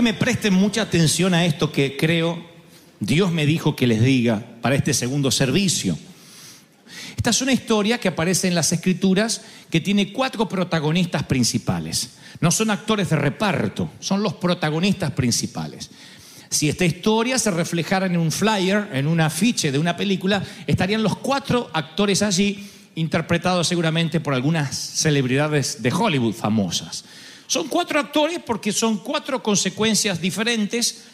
que me presten mucha atención a esto que creo Dios me dijo que les diga para este segundo servicio. Esta es una historia que aparece en las escrituras que tiene cuatro protagonistas principales. No son actores de reparto, son los protagonistas principales. Si esta historia se reflejara en un flyer, en un afiche de una película, estarían los cuatro actores allí, interpretados seguramente por algunas celebridades de Hollywood famosas. Son cuatro actores porque son cuatro consecuencias diferentes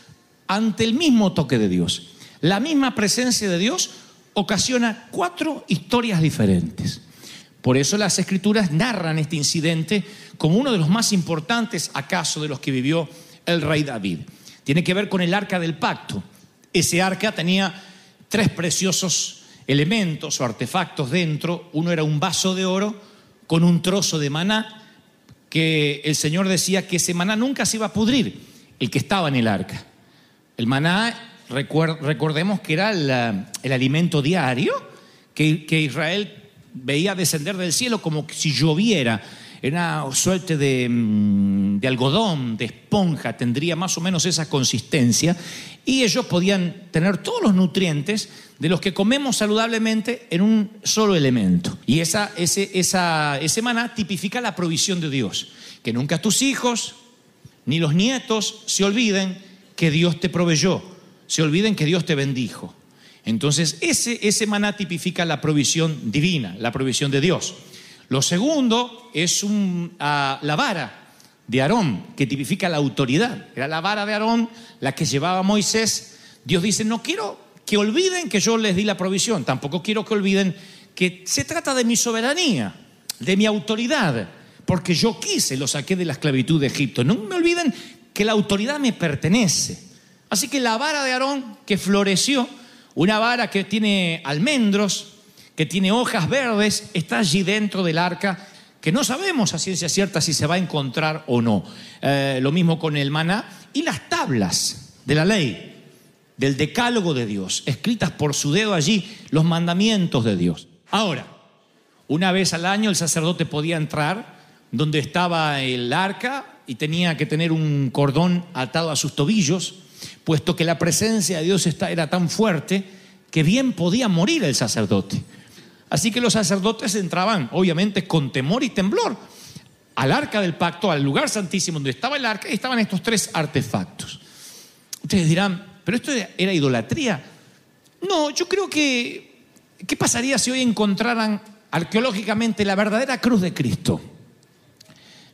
ante el mismo toque de Dios. La misma presencia de Dios ocasiona cuatro historias diferentes. Por eso las escrituras narran este incidente como uno de los más importantes acaso de los que vivió el rey David. Tiene que ver con el arca del pacto. Ese arca tenía tres preciosos elementos o artefactos dentro. Uno era un vaso de oro con un trozo de maná que el Señor decía que ese maná nunca se iba a pudrir, el que estaba en el arca. El maná, recordemos que era la- el alimento diario que, que Israel veía descender del cielo como si lloviera. Una suerte de, mm, de algodón, de esponja, tendría más o menos esa consistencia. Y ellos podían tener todos los nutrientes de los que comemos saludablemente en un solo elemento. Y esa, ese, esa, ese maná tipifica la provisión de Dios. Que nunca tus hijos, ni los nietos se olviden que Dios te proveyó, se olviden que Dios te bendijo. Entonces, ese, ese maná tipifica la provisión divina, la provisión de Dios. Lo segundo es ah, la vara de Aarón, que tipifica la autoridad. Era la vara de Aarón la que llevaba Moisés. Dios dice, no quiero que olviden que yo les di la provisión, tampoco quiero que olviden que se trata de mi soberanía, de mi autoridad, porque yo quise, lo saqué de la esclavitud de Egipto. No me olviden que la autoridad me pertenece. Así que la vara de Aarón que floreció, una vara que tiene almendros, que tiene hojas verdes, está allí dentro del arca, que no sabemos a ciencia cierta si se va a encontrar o no. Eh, lo mismo con el maná y las tablas de la ley, del decálogo de Dios, escritas por su dedo allí, los mandamientos de Dios. Ahora, una vez al año el sacerdote podía entrar donde estaba el arca y tenía que tener un cordón atado a sus tobillos, puesto que la presencia de Dios era tan fuerte que bien podía morir el sacerdote. Así que los sacerdotes entraban, obviamente, con temor y temblor al arca del pacto, al lugar santísimo donde estaba el arca, y estaban estos tres artefactos. Ustedes dirán, ¿pero esto era idolatría? No, yo creo que, ¿qué pasaría si hoy encontraran arqueológicamente la verdadera cruz de Cristo?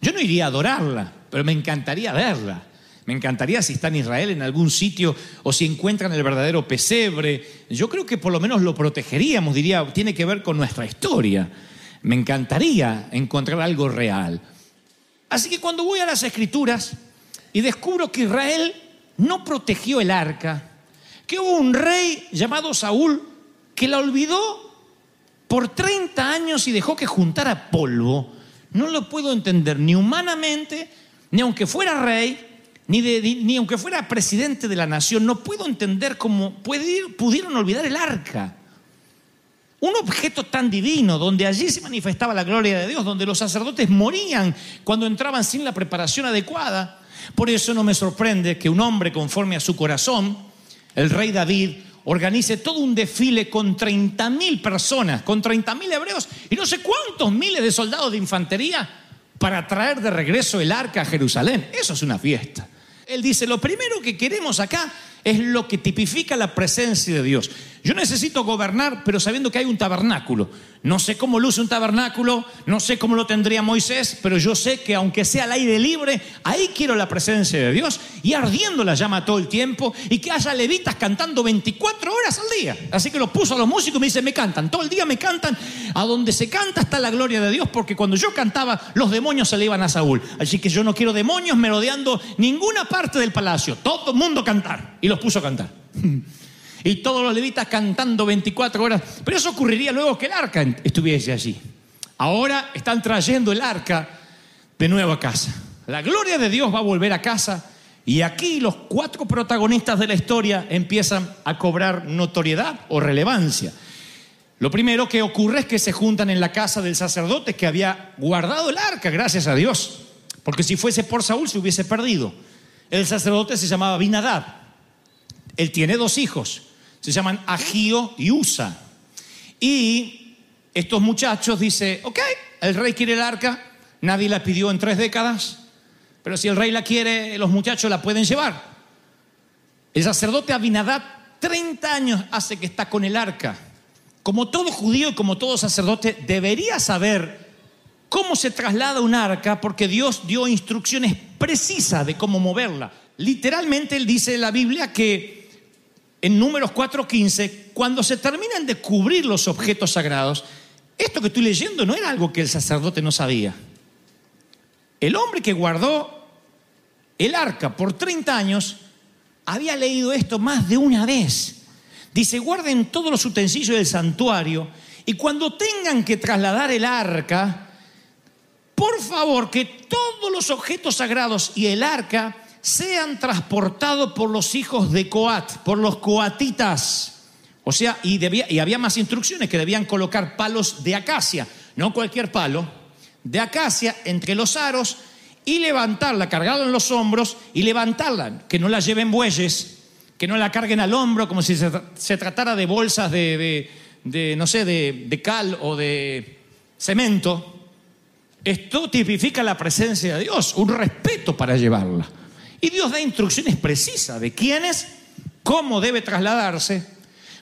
Yo no iría a adorarla, pero me encantaría verla. Me encantaría si está en Israel en algún sitio o si encuentran el verdadero pesebre. Yo creo que por lo menos lo protegeríamos, diría, tiene que ver con nuestra historia. Me encantaría encontrar algo real. Así que cuando voy a las escrituras y descubro que Israel no protegió el arca, que hubo un rey llamado Saúl que la olvidó por 30 años y dejó que juntara polvo, no lo puedo entender ni humanamente, ni aunque fuera rey, ni, aunque fuera presidente de la nación, no puedo entender cómo pudieron olvidar el arca. Un objeto tan divino, donde allí se manifestaba la gloria de Dios, donde los sacerdotes morían cuando entraban sin la preparación adecuada. Por eso no me sorprende que un hombre conforme a su corazón, el rey David, organice todo un desfile con 30 mil personas, con 30 mil hebreos y no sé cuántos miles de soldados de infantería para traer de regreso el arca a Jerusalén. Eso es una fiesta. Él dice, lo primero que queremos acá es lo que tipifica la presencia de Dios. Yo necesito gobernar, pero sabiendo que hay un tabernáculo. No sé cómo luce un tabernáculo, no sé cómo lo tendría Moisés, pero yo sé que aunque sea al aire libre, ahí quiero la presencia de Dios y ardiendo la llama todo el tiempo y que haya levitas cantando 24 horas al día. Así que lo puso a los músicos y me dice, me cantan, todo el día me cantan. A donde se canta está la gloria de Dios, porque cuando yo cantaba, los demonios se le iban a Saúl. Así que yo no quiero demonios merodeando ninguna parte del palacio. Todo el mundo cantar. Los puso a cantar. Y todos los levitas cantando 24 horas. Pero eso ocurriría luego que el arca estuviese allí. Ahora están trayendo el arca de nuevo a casa. La gloria de Dios va a volver a casa. Y aquí los cuatro protagonistas de la historia empiezan a cobrar notoriedad o relevancia. Lo primero que ocurre es que se juntan en la casa del sacerdote que había guardado el arca, gracias a Dios. Porque si fuese por Saúl se hubiese perdido. El sacerdote se llamaba Binadab. Él tiene dos hijos, se llaman Agío y Usa. Y estos muchachos dicen, ok, el rey quiere el arca, nadie la pidió en tres décadas, pero si el rey la quiere, los muchachos la pueden llevar. El sacerdote Abinadab, 30 años hace que está con el arca. Como todo judío y como todo sacerdote, debería saber cómo se traslada un arca porque Dios dio instrucciones precisas de cómo moverla. Literalmente él dice en la Biblia que en números 4.15, cuando se terminan de cubrir los objetos sagrados, esto que estoy leyendo no era algo que el sacerdote no sabía. El hombre que guardó el arca por 30 años había leído esto más de una vez. Dice, guarden todos los utensilios del santuario y cuando tengan que trasladar el arca, por favor que todos los objetos sagrados y el arca sean transportados por los hijos de Coat, por los coatitas. O sea, y, había más instrucciones que debían colocar palos de acacia, no cualquier palo, de acacia entre los aros y levantarla, cargarla en los hombros y levantarla, que no la lleven bueyes, que no la carguen al hombro como si se, tratara de bolsas de, no sé, de cal o de cemento. Esto tipifica la presencia de Dios, un respeto para llevarla. Y Dios da instrucciones precisas de quién es, cómo debe trasladarse.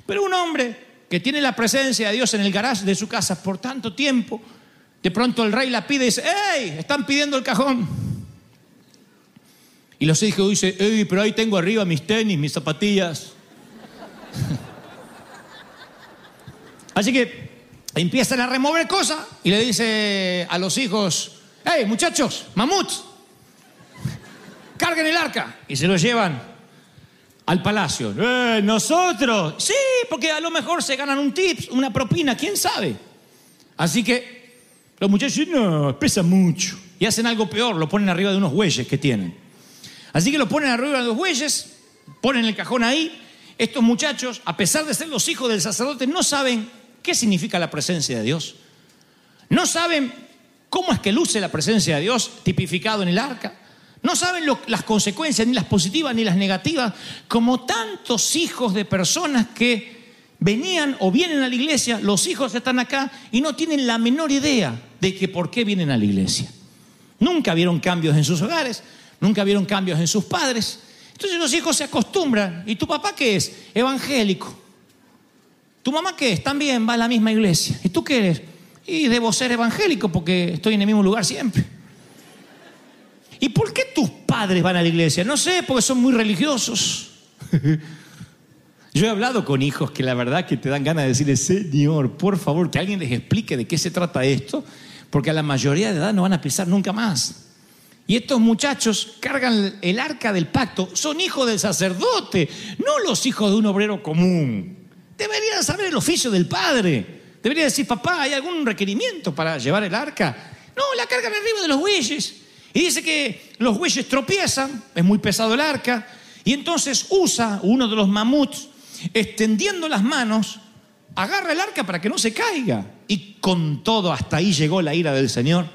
Pero un hombre que tiene la presencia de Dios en el garage de su casa por tanto tiempo, de pronto el rey la pide y dice, ¡Ey! Están pidiendo el cajón. Y los hijos dicen, ¡Ey! Pero ahí tengo arriba mis tenis, mis zapatillas. Así que empiezan a remover cosas y le dice a los hijos, ¡Ey, muchachos, mamuts! Carguen el arca y se lo llevan al palacio. ¡Eh, nosotros! Sí, porque a lo mejor se ganan un tips, una propina, quién sabe. Así que los muchachos dicen, no, pesa mucho. Y hacen algo peor, lo ponen arriba de unos bueyes que tienen. Así que lo ponen arriba de los bueyes, ponen el cajón ahí. Estos muchachos, a pesar de ser los hijos del sacerdote, no saben qué significa la presencia de Dios. No saben cómo es que luce la presencia de Dios tipificado en el arca. No saben las consecuencias, ni las positivas ni las negativas, como tantos hijos de personas que venían o vienen a la iglesia, los hijos están acá y no tienen la menor idea de que por qué vienen a la iglesia. Nunca vieron cambios en sus hogares, nunca vieron cambios en sus padres. Entonces los hijos se acostumbran. ¿Y tu papá qué es? Evangélico. ¿Tu mamá qué es? También va a la misma iglesia. ¿Y tú qué eres? Y debo ser evangélico porque estoy en el mismo lugar siempre. ¿Y por qué tus padres van a la iglesia? No sé, porque son muy religiosos. Yo he hablado con hijos que la verdad que te dan ganas de decirle, Señor, por favor, que alguien les explique de qué se trata esto, porque a la mayoría de edad no van a pisar nunca más. Y estos muchachos cargan el arca del pacto, son hijos del sacerdote, no los hijos de un obrero común. Deberían saber el oficio del padre. Debería decir, papá, ¿hay algún requerimiento para llevar el arca? No, la cargan arriba de los bueyes. Y dice que los bueyes tropiezan, es muy pesado el arca, y entonces usa uno de los mamuts, extendiendo las manos, agarra el arca para que no se caiga. Y con todo, hasta ahí llegó la ira del Señor.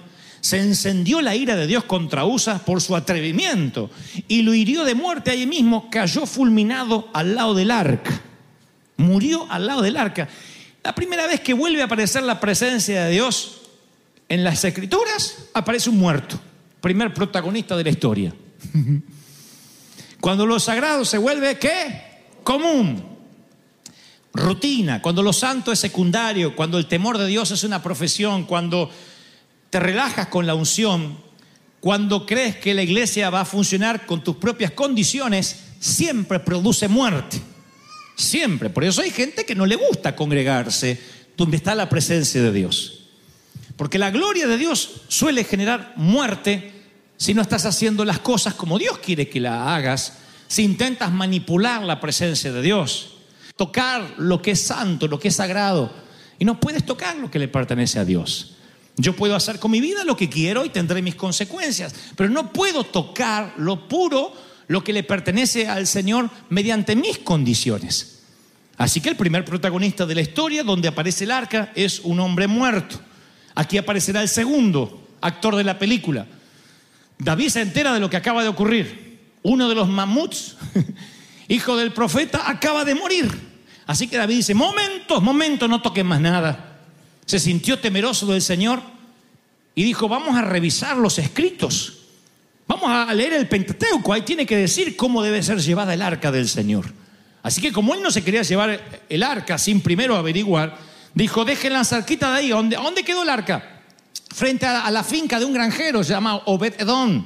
Se encendió la ira de Dios contra Usa por su atrevimiento y lo hirió de muerte allí mismo, cayó fulminado al lado del arca. Murió al lado del arca. La primera vez que vuelve a aparecer la presencia de Dios en las escrituras, aparece un muerto, primer protagonista de la historia. Cuando lo sagrado se vuelve, ¿qué? Común. Rutina. Cuando lo santo es secundario, cuando el temor de Dios es una profesión, cuando te relajas con la unción, cuando crees que la iglesia va a funcionar con tus propias condiciones, siempre produce muerte. Siempre. Por eso hay gente que no le gusta congregarse donde está la presencia de Dios. Porque la gloria de Dios suele generar muerte si no estás haciendo las cosas como Dios quiere que la hagas, si intentas manipular la presencia de Dios, tocar lo que es santo, lo que es sagrado, y no puedes tocar lo que le pertenece a Dios. Yo puedo hacer con mi vida lo que quiero y tendré mis consecuencias, pero no puedo tocar lo puro, lo que le pertenece al Señor mediante mis condiciones. Así que el primer protagonista de la historia donde aparece el arca es un hombre muerto. Aquí aparecerá el segundo actor de la película. David se entera de lo que acaba de ocurrir. Uno de los mamuts, hijo del profeta, acaba de morir. Así que David dice, momentos, momentos, no toquen más nada. Se sintió temeroso del Señor y dijo, vamos a revisar los escritos. Vamos a leer el Pentateuco. Ahí tiene que decir cómo debe ser llevada el arca del Señor. Así que como él no se quería llevar el arca sin primero averiguar, dijo, dejen la de ahí. ¿A dónde quedó el arca? Frente a, la finca de un granjero llamado Obed Edom.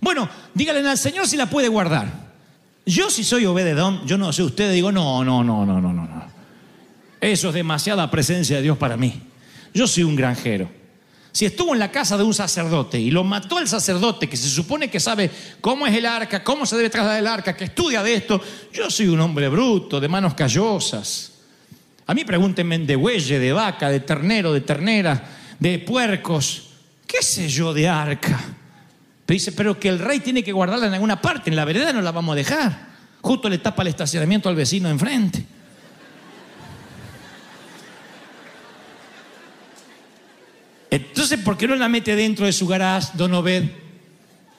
Bueno, díganle al Señor si la puede guardar. Yo si soy Obed yo no sé ustedes, digo, no, no, no, no, no, no, no. Eso es demasiada presencia de Dios para mí. Yo soy un granjero. Si estuvo en la casa de un sacerdote y lo mató el sacerdote, que se supone que sabe cómo es el arca, cómo se debe trasladar el arca, que estudia de esto, yo soy un hombre bruto, de manos callosas. A mí pregúntenme de bueye, de vaca, de ternero, de ternera, de puercos, qué sé yo de arca. Pero dice, pero que el rey tiene que guardarla en alguna parte, en la vereda no la vamos a dejar. Justo le tapa el estacionamiento al vecino enfrente. Entonces, ¿por qué no la mete dentro de su garage, don Obed?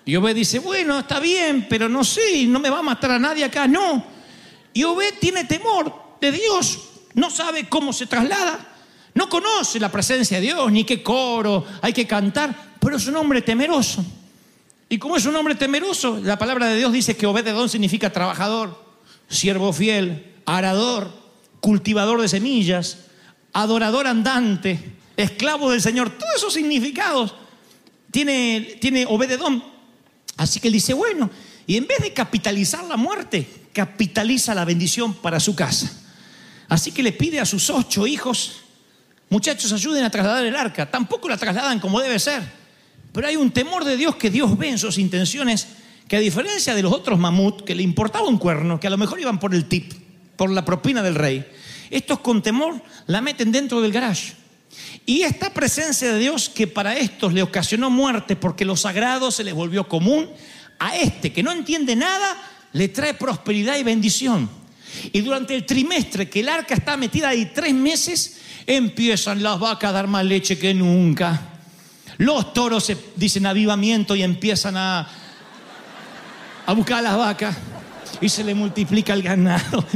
Y Obed dice, bueno, está bien, pero no sé, no me va a matar a nadie acá, no. Y Obed tiene temor de Dios, no sabe cómo se traslada, no conoce la presencia de Dios, ni qué coro hay que cantar, pero es un hombre temeroso. Y como es un hombre temeroso, la palabra de Dios dice que Obed de Don significa trabajador, siervo fiel, arador, cultivador de semillas, adorador andante, esclavo del Señor. Todos esos significados tiene, tiene Obededón. Así que él dice, bueno, y en vez de capitalizar la muerte, capitaliza la bendición para su casa. Así que le pide a sus ocho hijos, muchachos, ayuden a trasladar el arca. Tampoco la trasladan como debe ser. Pero hay un temor de Dios que Dios ve en sus intenciones, que a diferencia de los otros mamut, que le importaba un cuerno, que a lo mejor iban por el tip, por la propina del rey, estos con temor la meten dentro del garage. Y esta presencia de Dios que para estos le ocasionó muerte porque lo sagrado se les volvió común, a este que no entiende nada le trae prosperidad y bendición. Y durante el trimestre que el arca está metida ahí tres meses, empiezan las vacas a dar más leche que nunca. Los toros se dicen avivamiento y empiezan a, a buscar a las vacas y se le multiplica el ganado.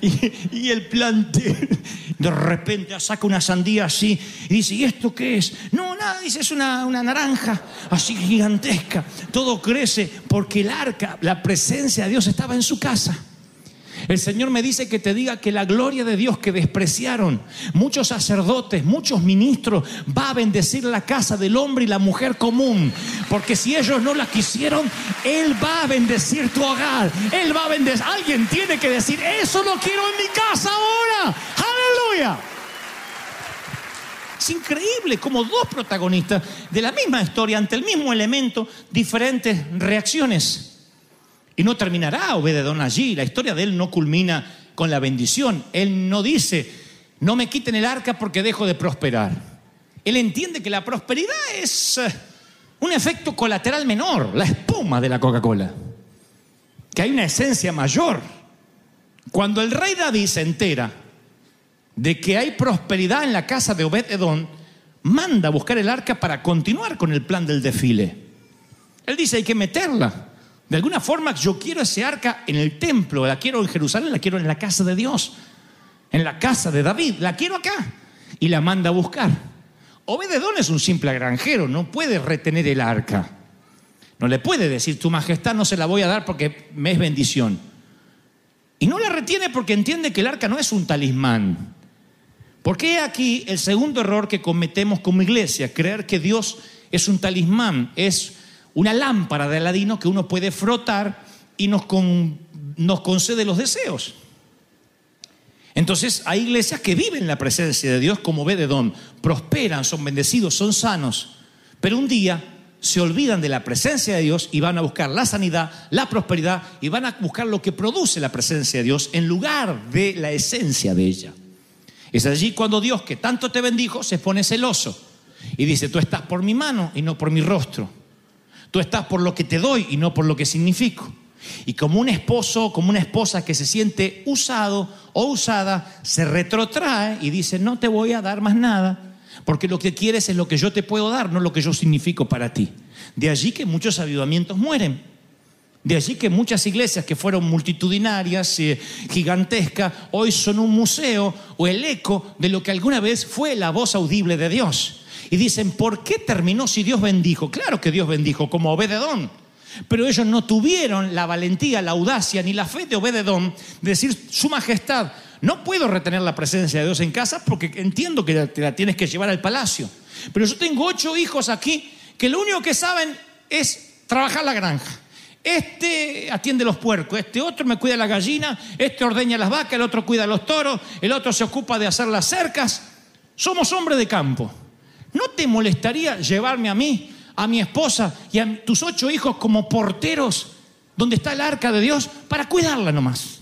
Y, y, el plantel de repente saca una sandía así y dice, ¿y esto qué es? No, nada, dice, es una, una, naranja así gigantesca. Todo crece porque el arca, la presencia de Dios estaba en su casa. El Señor me dice que te diga que la gloria de Dios que despreciaron muchos sacerdotes, muchos ministros, va a bendecir la casa del hombre y la mujer común. Porque si ellos no la quisieron, Él va a bendecir tu hogar. Él va a bendecir. Alguien tiene que decir, eso lo quiero en mi casa ahora. Aleluya. Es increíble como dos protagonistas de la misma historia, ante el mismo elemento, diferentes reacciones. Y no terminará Obededón allí. La historia de él no culmina con la bendición. Él no dice, no me quiten el arca porque dejo de prosperar. Él entiende que la prosperidad es un efecto colateral menor, la espuma de la Coca-Cola. Que hay una esencia mayor. Cuando el rey David se entera de que hay prosperidad en la casa de Obed-Edom, manda a buscar el arca para continuar con el plan del desfile. Él dice, hay que meterla De alguna forma yo quiero ese arca en el templo, la quiero en Jerusalén, la quiero en la casa de Dios, en la casa de David, la quiero acá. Y la manda a buscar. Obededón es un simple granjero, no puede retener el arca. No le puede decir, tu majestad no se la voy a dar porque me es bendición. Y no la retiene porque entiende que el arca no es un talismán. Porque aquí el segundo error que cometemos como iglesia, creer que Dios es un talismán, es una lámpara de Aladino que uno puede frotar y nos, con- nos concede los deseos. Entonces hay iglesias que viven la presencia de Dios como Bededón, prosperan, son bendecidos, son sanos, pero un día se olvidan de la presencia de Dios y van a buscar la sanidad, la prosperidad y van a buscar lo que produce la presencia de Dios en lugar de la esencia de ella. Es allí cuando Dios, que tanto te bendijo, se pone celoso y dice, tú estás por mi mano y no por mi rostro. Tú estás por lo que te doy y no por lo que significo. Y como un esposo, como una esposa que se siente usado o usada, se retrotrae y dice, no te voy a dar más nada, porque lo que quieres es lo que yo te puedo dar, no lo que yo significo para ti. De allí que muchos avivamientos mueren. De allí que muchas iglesias que fueron multitudinarias, eh, gigantescas, hoy son un museo o el eco de lo que alguna vez fue la voz audible de Dios. Y dicen, ¿por qué terminó si Dios bendijo? Claro que Dios bendijo, como Obededón. Pero ellos no tuvieron la valentía, la audacia ni la fe de Obededón de decir, Su Majestad, no puedo retener la presencia de Dios en casa porque entiendo que te la tienes que llevar al palacio. Pero yo tengo ocho hijos aquí que lo único que saben es trabajar la granja. Este atiende los puercos, este otro me cuida la gallina, este ordeña las vacas, el otro cuida los toros, el otro se ocupa de hacer las cercas. Somos hombres de campo. ¿No te molestaría llevarme a mí, a mi esposa y a tus ocho hijos como porteros donde está el arca de Dios para cuidarla nomás?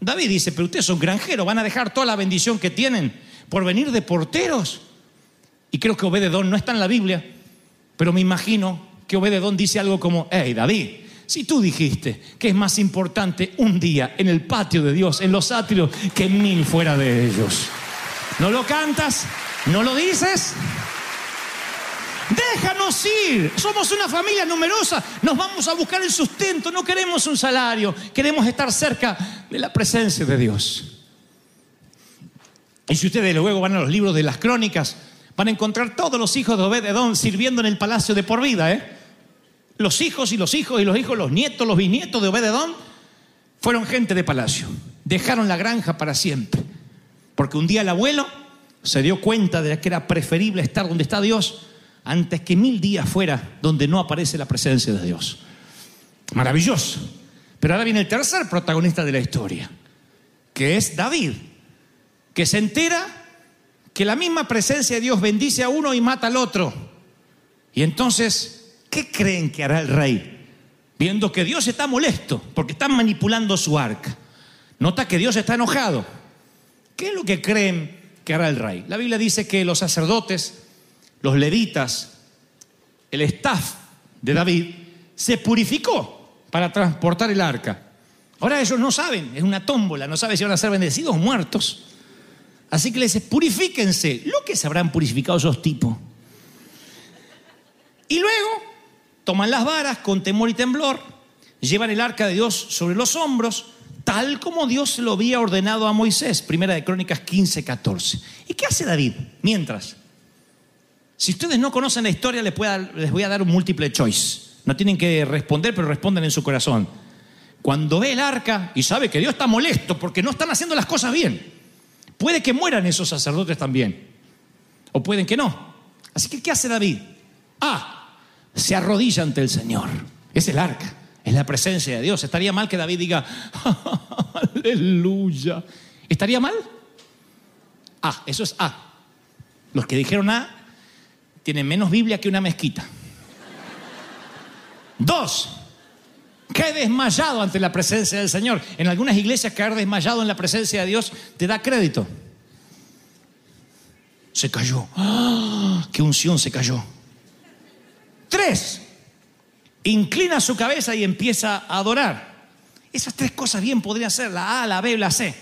David dice, pero ustedes son granjeros, van a dejar toda la bendición que tienen por venir de porteros. Y creo que Obededón no está en la Biblia, pero me imagino que Obededón dice algo como, hey David, si tú dijiste que es más importante un día en el patio de Dios, en los atrios, que mil fuera de ellos. ¿No lo cantas? ¿No lo dices? Déjanos ir. Somos una familia numerosa. Nos vamos a buscar el sustento. No queremos un salario. Queremos estar cerca de la presencia de Dios. Y si ustedes luego van a los libros de las crónicas, van a encontrar todos los hijos de Obed-Edom sirviendo en el palacio de por vida. ¿eh? Los hijos y los hijos y los hijos, los nietos, los bisnietos de Obed-Edom fueron gente de palacio. Dejaron la granja para siempre. Porque un día el abuelo se dio cuenta de que era preferible estar donde está Dios antes que mil días fuera donde no aparece la presencia de Dios. Maravilloso. Pero ahora viene el tercer protagonista de la historia, que es David, que se entera que la misma presencia de Dios bendice a uno y mata al otro. Y entonces, ¿qué creen que hará el rey? Viendo que Dios está molesto porque están manipulando su arca. Nota que Dios está enojado. ¿Qué es lo que creen que hará el rey? La Biblia dice que los sacerdotes, los levitas, el staff de David se purificó para transportar el arca. Ahora ellos no saben, es una tómbola, no saben si van a ser bendecidos o muertos. Así que les dice, purifíquense. Lo que se habrán purificado esos tipos. Y luego toman las varas con temor y temblor, llevan el arca de Dios sobre los hombros, tal como Dios lo había ordenado a Moisés. Primera de Crónicas 15, 14. ¿Y qué hace David? Mientras. Si ustedes no conocen la historia, les, voy a dar un múltiple choice. No tienen que responder, pero responden en su corazón. Cuando ve el arca y sabe que Dios está molesto porque no están haciendo las cosas bien, puede que mueran esos sacerdotes también. O pueden que no. Así que, ¿qué hace David? Ah, se arrodilla ante el Señor. Es el arca, es la presencia de Dios. ¿Estaría mal que David diga, aleluya? ¿Estaría mal? Ah, eso es A. Los que dijeron A tienen menos Biblia que una mezquita. Dos, cae desmayado ante la presencia del Señor. En algunas iglesias caer desmayado en la presencia de Dios te da crédito. Se cayó. ¡Ah! ¡Qué unción se cayó! Tres, inclina su cabeza y empieza a adorar. Esas tres cosas bien podrían ser la A, la B la C.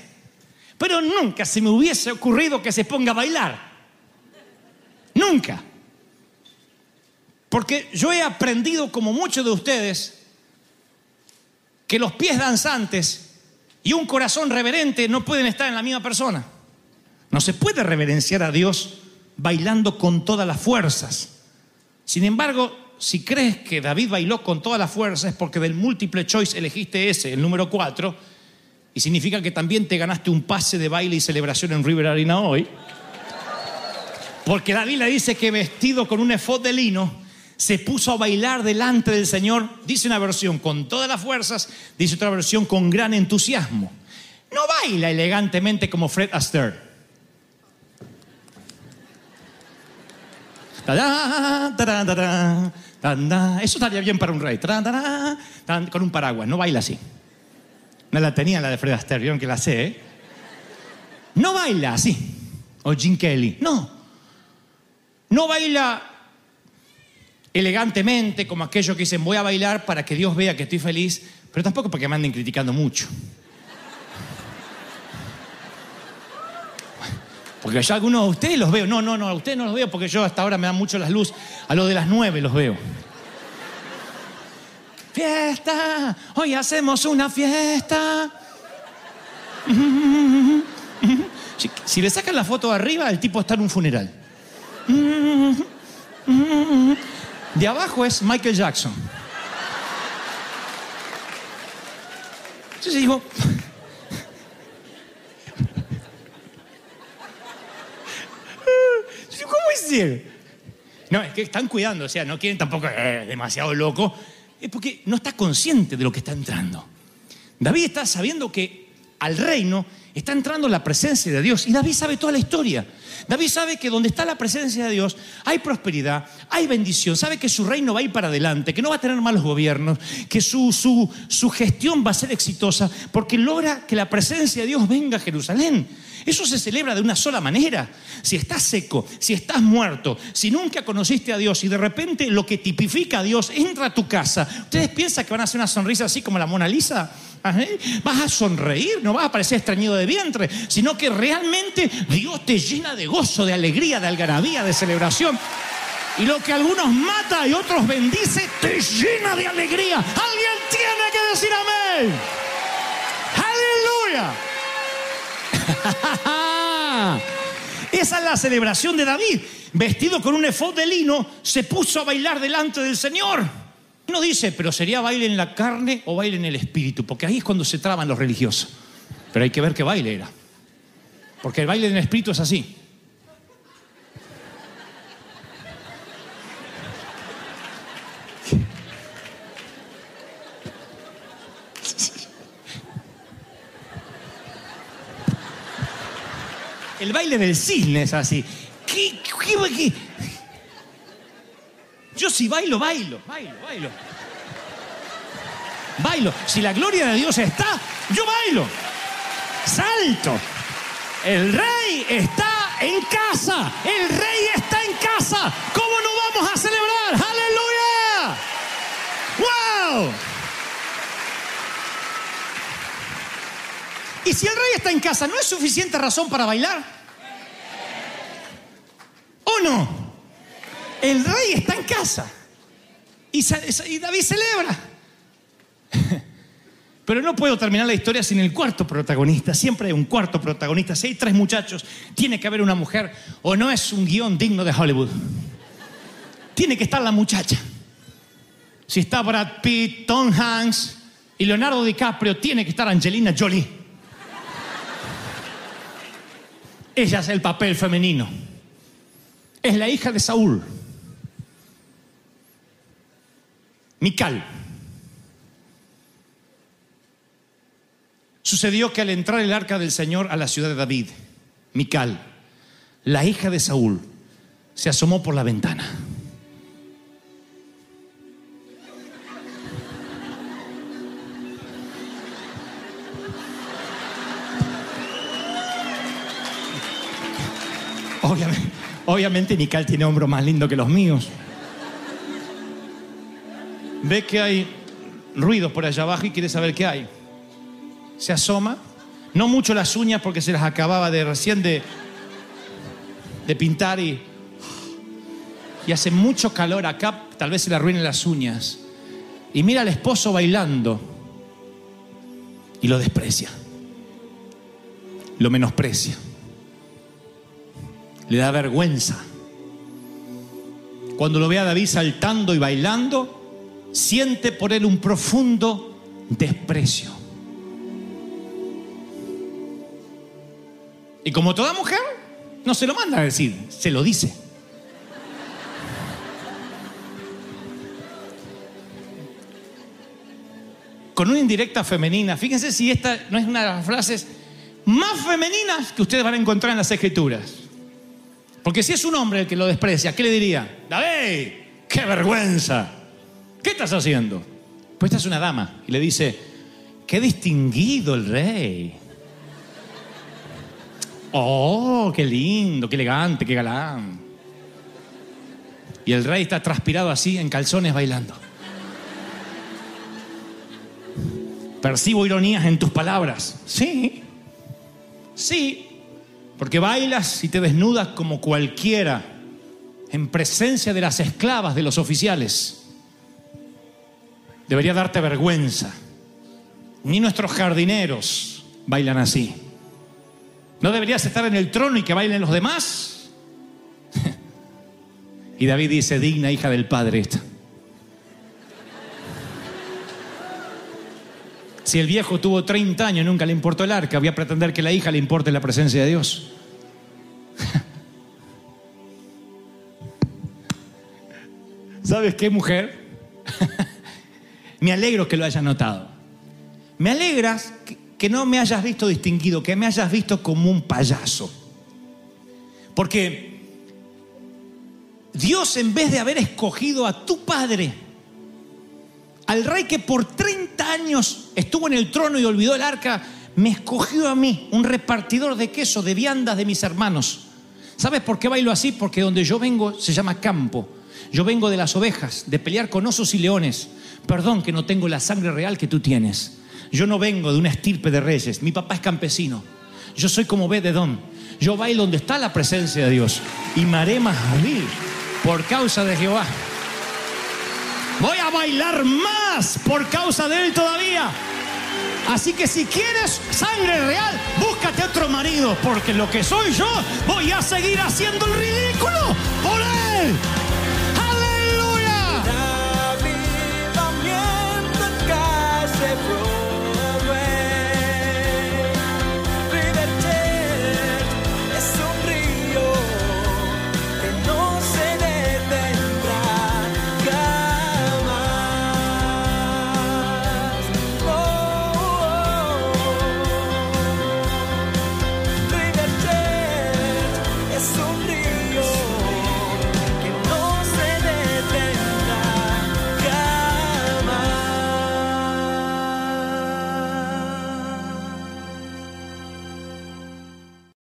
Pero nunca se me hubiese ocurrido que se ponga a bailar. Nunca. Porque yo he aprendido, como muchos de ustedes, que los pies danzantes y un corazón reverente no pueden estar en la misma persona. No se puede reverenciar a Dios bailando con todas las fuerzas. Sin embargo, si crees que David bailó con todas las fuerzas es porque del múltiple choice elegiste ese, el número 4, y significa que también te ganaste un pase de baile y celebración en River Arena hoy. Porque la Biblia dice que vestido con un efod de lino, se puso a bailar delante del Señor. Dice una versión con todas las fuerzas, dice otra versión con gran entusiasmo. No baila elegantemente como Fred Astaire. Eso estaría bien para un rey. Con un paraguas. No baila así. No la tenía la de Fred Astaire, vieron que la sé, ¿eh? No baila así. O Jim Kelly. No. No baila elegantemente como aquellos que dicen voy a bailar para que Dios vea que estoy feliz, pero tampoco para que me anden criticando mucho. Porque yo a algunos de ustedes los veo. No, no, no, a ustedes no los veo porque yo hasta ahora me dan mucho las luz. A los de las nueve los veo. Fiesta, hoy hacemos una fiesta. Si, si le sacan la foto de arriba, el tipo está en un funeral. De abajo es Michael Jackson. Entonces digo, No, es que están cuidando, o sea, no quieren tampoco eh, demasiado loco. Es porque no está consciente de lo que está entrando. David está sabiendo que al reino está entrando la presencia de Dios y David sabe toda la historia. David sabe que donde está la presencia de Dios hay prosperidad, hay bendición, sabe que su reino va a ir para adelante, que no va a tener malos gobiernos, que su, su, su gestión va a ser exitosa porque logra que la presencia de Dios venga a Jerusalén. Eso se celebra de una sola manera. Si estás seco, si estás muerto, si nunca conociste a Dios y de repente lo que tipifica a Dios entra a tu casa, ¿ustedes piensan que van a hacer una sonrisa así como la Mona Lisa? Ajá. Vas a sonreír, no vas a parecer extrañido de vientre, sino que realmente Dios te llena de gozo, de alegría, de algarabía, de celebración. Y lo que algunos mata y otros bendice, te llena de alegría. Alguien tiene que decir amén. Aleluya. Esa es la celebración de David. Vestido con un efod de lino, se puso a bailar delante del Señor. No dice, pero sería baile en la carne o baile en el espíritu, porque ahí es cuando se traban los religiosos. Pero hay que ver qué baile era. Porque el baile en el espíritu es así. El baile del cisne es así. ¿Qué, qué? Yo si bailo, bailo, bailo, bailo. Bailo. Si la gloria de Dios está, yo bailo. Salto. El rey está en casa. El rey está en casa. ¿Cómo no vamos a celebrar? Aleluya. ¡Wow! Y si el rey está en casa, ¿no es suficiente razón para bailar? ¿O no? El rey está en casa. Y, David celebra. Pero no puedo terminar la historia sin el cuarto protagonista. Siempre hay un cuarto protagonista. Si hay tres muchachos, tiene que haber una mujer. O no es un guion digno de Hollywood. Tiene que estar la muchacha. Si está Brad Pitt, Tom Hanks y Leonardo DiCaprio, tiene que estar Angelina Jolie. Ella es el papel femenino. Es la hija de Saúl. Mical. Sucedió que al entrar el arca del Señor a la ciudad de David, Mical, la hija de Saúl, se asomó por la ventana. Obviamente, obviamente Mical tiene hombros más lindos que los míos. Ve que hay ruidos por allá abajo y quiere saber qué hay. Se asoma, no mucho las uñas porque se las acababa de recién de, de pintar y, y hace mucho calor acá, tal vez se le arruinen las uñas. Y mira al esposo bailando y lo desprecia, lo menosprecia, le da vergüenza. Cuando lo ve a David saltando y bailando, siente por él un profundo desprecio. Y como toda mujer, no se lo manda a decir, se lo dice. Con una indirecta femenina. Fíjense si esta no es una de las frases más femeninas que ustedes van a encontrar en las escrituras. Porque si es un hombre el que lo desprecia, ¿qué le diría? David, qué vergüenza. ¿Qué estás haciendo? Pues esta es una dama y le dice, qué distinguido el rey. Oh, qué lindo, qué elegante, qué galán. Y el rey está transpirado así, en calzones, bailando. Percibo ironías en tus palabras. Sí, sí, porque bailas y te desnudas como cualquiera en presencia de las esclavas de los oficiales. Debería darte vergüenza. Ni nuestros jardineros bailan así. ¿No deberías estar en el trono y que bailen los demás? y David dice, digna hija del Padre esta. Si el viejo tuvo 30 años y nunca le importó el arca, voy a pretender que la hija le importe la presencia de Dios. ¿Sabes qué, mujer? me alegro que lo hayas notado. Me alegras que, que no me hayas visto distinguido, que me hayas visto como un payaso. Porque Dios en vez de haber escogido a tu padre, al rey que por 30 años estuvo en el trono y olvidó el arca, me escogió a mí, un repartidor de queso, de viandas de mis hermanos. ¿Sabes por qué bailo así? Porque donde yo vengo se llama campo. Yo vengo de las ovejas, de pelear con osos y leones. Perdón que no tengo la sangre real que tú tienes. Yo no vengo de una estirpe de reyes. Mi papá es campesino. Yo soy como Bededón. Yo bailo donde está la presencia de Dios. Y me haré más por causa de Jehová. Voy a bailar más por causa de Él todavía. Así que si quieres sangre real, búscate otro marido, porque lo que soy yo voy a seguir haciendo el ridículo por Él.